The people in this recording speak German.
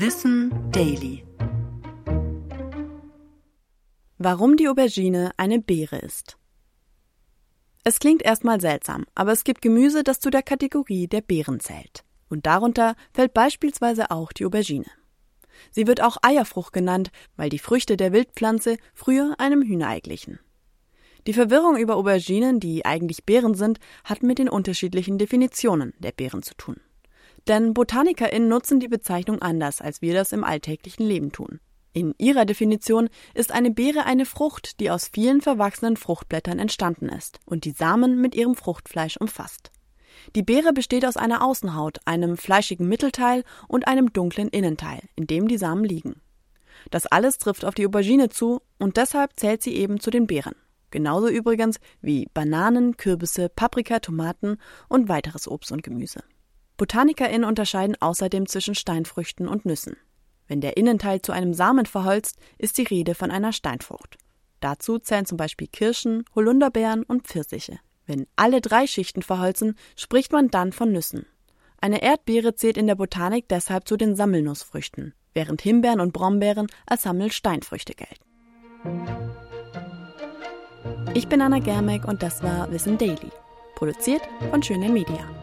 Wissen Daily. Warum die Aubergine eine Beere ist. Es klingt erstmal seltsam, aber es gibt Gemüse, das zu der Kategorie der Beeren zählt. Und darunter fällt beispielsweise auch die Aubergine. Sie wird auch Eierfrucht genannt, weil die Früchte der Wildpflanze früher einem Hühnerei glichen. Die Verwirrung über Auberginen, die eigentlich Beeren sind, hat mit den unterschiedlichen Definitionen der Beeren zu tun. Denn BotanikerInnen nutzen die Bezeichnung anders, als wir das im alltäglichen Leben tun. In ihrer Definition ist eine Beere eine Frucht, die aus vielen verwachsenen Fruchtblättern entstanden ist und die Samen mit ihrem Fruchtfleisch umfasst. Die Beere besteht aus einer Außenhaut, einem fleischigen Mittelteil und einem dunklen Innenteil, in dem die Samen liegen. Das alles trifft auf die Aubergine zu und deshalb zählt sie eben zu den Beeren. Genauso übrigens wie Bananen, Kürbisse, Paprika, Tomaten und weiteres Obst und Gemüse. BotanikerInnen unterscheiden außerdem zwischen Steinfrüchten und Nüssen. Wenn der Innenteil zu einem Samen verholzt, ist die Rede von einer Steinfrucht. Dazu zählen zum Beispiel Kirschen, Holunderbeeren und Pfirsiche. Wenn alle drei Schichten verholzen, spricht man dann von Nüssen. Eine Erdbeere zählt in der Botanik deshalb zu den Sammelnussfrüchten, während Himbeeren und Brombeeren als Sammelsteinfrüchte gelten. Ich bin Anna Germeck und das war Wissen Daily, produziert von Schöner Media.